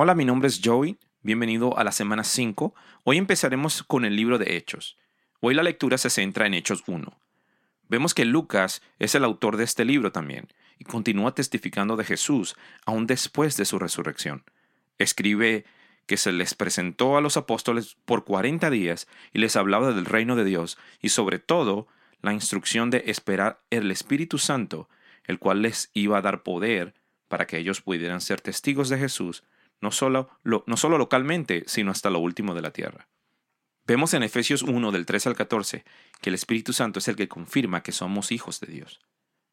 Hola, mi nombre es Joey. Bienvenido a la semana 5. Hoy empezaremos con el libro de Hechos. Hoy la lectura se centra en Hechos 1. Vemos que Lucas es el autor de este libro también y continúa testificando de Jesús aún después de su resurrección. Escribe que se les presentó a los apóstoles por 40 días y les hablaba del reino de Dios y sobre todo la instrucción de esperar el Espíritu Santo, el cual les iba a dar poder para que ellos pudieran ser testigos de Jesús no solo, no solo localmente, sino hasta lo último de la tierra. Vemos en Efesios 1 del 3 al 14 que el Espíritu Santo es el que confirma que somos hijos de Dios.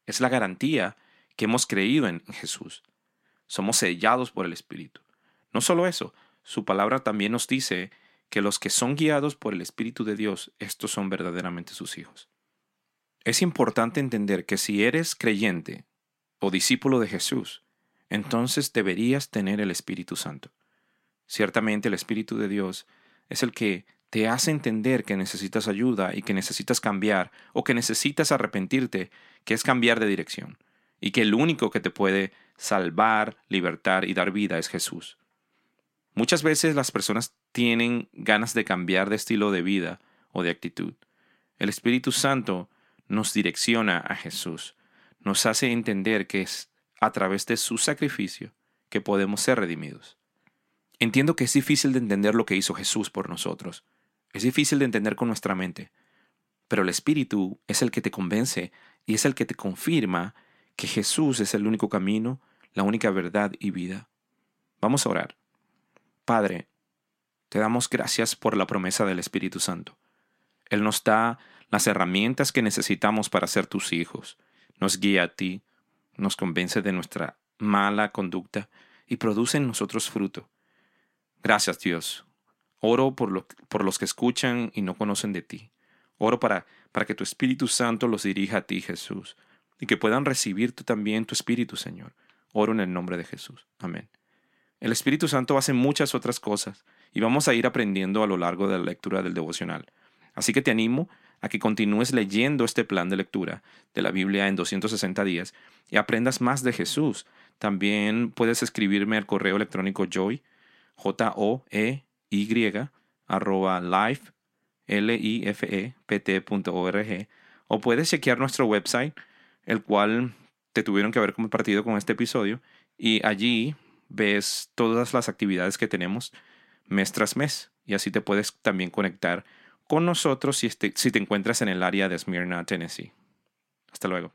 Es la garantía que hemos creído en Jesús. Somos sellados por el Espíritu. No solo eso, su palabra también nos dice que los que son guiados por el Espíritu de Dios, estos son verdaderamente sus hijos. Es importante entender que si eres creyente o discípulo de Jesús, entonces deberías tener el Espíritu Santo. Ciertamente el Espíritu de Dios es el que te hace entender que necesitas ayuda y que necesitas cambiar o que necesitas arrepentirte, que es cambiar de dirección, y que el único que te puede salvar, libertar y dar vida es Jesús. Muchas veces las personas tienen ganas de cambiar de estilo de vida o de actitud. El Espíritu Santo nos direcciona a Jesús, nos hace entender que es a través de su sacrificio que podemos ser redimidos. Entiendo que es difícil de entender lo que hizo Jesús por nosotros. Es difícil de entender con nuestra mente. Pero el Espíritu es el que te convence y es el que te confirma que Jesús es el único camino, la única verdad y vida. Vamos a orar. Padre, te damos gracias por la promesa del Espíritu Santo. Él nos da las herramientas que necesitamos para ser tus hijos. Nos guía a ti, nos convence de nuestra mala conducta y produce en nosotros fruto. Gracias Dios. Oro por, los que escuchan y no conocen de ti. Oro para, para que tu Espíritu Santo los dirija a ti, Jesús, y que puedan recibir tú también tu Espíritu, Señor. Oro en el nombre de Jesús. Amén. El Espíritu Santo hace muchas otras cosas y vamos a ir aprendiendo a lo largo de la lectura del devocional. Así que te animo a que continúes leyendo este plan de lectura de la Biblia en 260 días y aprendas más de Jesús. También puedes escribirme al correo electrónico joy, J-O-E-Y, arroba life, L-I-F-E-P-T.org, o puedes chequear nuestro website, el cual te tuvieron que haber compartido con este episodio, y allí ves todas las actividades que tenemos mes tras mes, y así te puedes también conectar con nosotros si, si te encuentras en el área de Smyrna, Tennessee. Hasta luego.